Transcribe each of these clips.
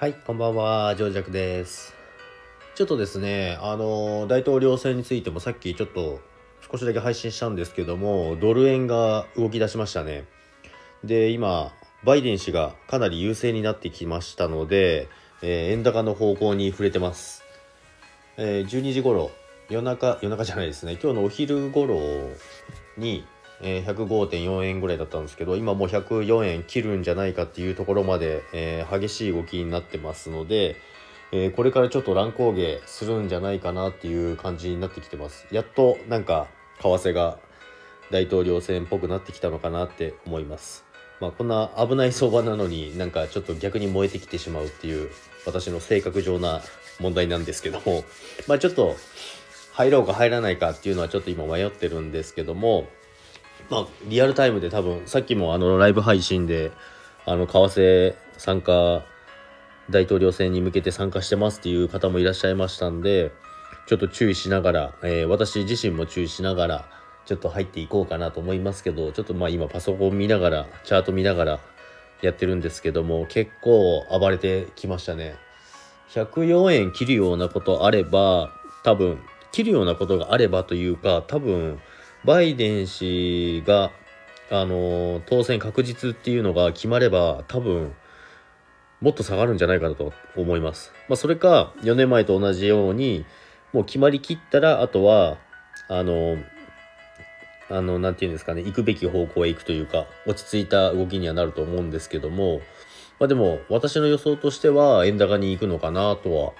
はい、こんばんは、ジョージャクです。ちょっとですね、あの、大統領選についてもさっきちょっと少しだけ配信したんですけども、ドル円が動き出しましたね。で、今、バイデン氏がかなり優勢になってきましたので、えー円高の方向に触れてます。えー12時頃、夜中、夜中じゃないですね、今日のお昼頃に、えー105.4円ぐらいだったんですけど今もう104円切るんじゃないかっていうところまで、えー激しい動きになってますので、えーこれからちょっと乱高下するんじゃないかなっていう感じになってきてます。やっとなんか為替が大統領選っぽくなってきたのかなって思います。まあこんな危ない相場なのになんかちょっと逆に燃えてきてしまうっていう私の性格上な問題なんですけどもまあちょっと入ろうか入らないかっていうのはちょっと今迷ってるんですけどもまあ、リアルタイムで多分さっきもあのライブ配信であの為替参加大統領選に向けて参加してますっていう方もいらっしゃいましたんでちょっと注意しながら、えー私自身も注意しながらちょっと入っていこうかなと思いますけどちょっとまあ今パソコン見ながらチャート見ながらやってるんですけども結構暴れてきましたね。104円切るようなことあれば多分切るようなことがあればというか多分バイデン氏が、あの当選確実っていうのが決まれば多分もっと下がるんじゃないかなと思います。まあ、それか4年前と同じようにもう決まりきったらあとはあのあのなていうんですかね行くべき方向へ行くというか落ち着いた動きにはなると思うんですけども、まあ、でも私の予想としては円高に行くのかなとは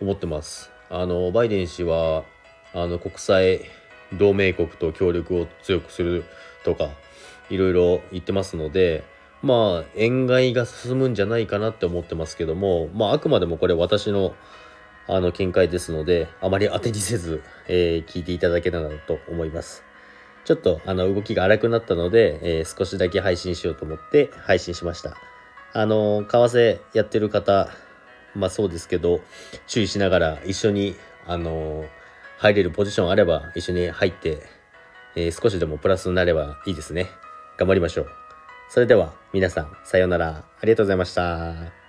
思ってます。あのバイデン氏はあの国際同盟国と協力を強くするとかいろいろ言ってますのでまあ円買いが進むんじゃないかなって思ってますけどもまああくまでもこれ私のあの見解ですのであまり当てにせず、えー聞いていただけたらなと思います。ちょっとあの動きが荒くなったので、えー少しだけ配信しようと思って配信しました。あの為替やってる方まあそうですけど注意しながら一緒にあの入れるポジションあれば一緒に入って、えー少しでもプラスになればいいですね。頑張りましょう。それでは皆さんさようなら。ありがとうございました。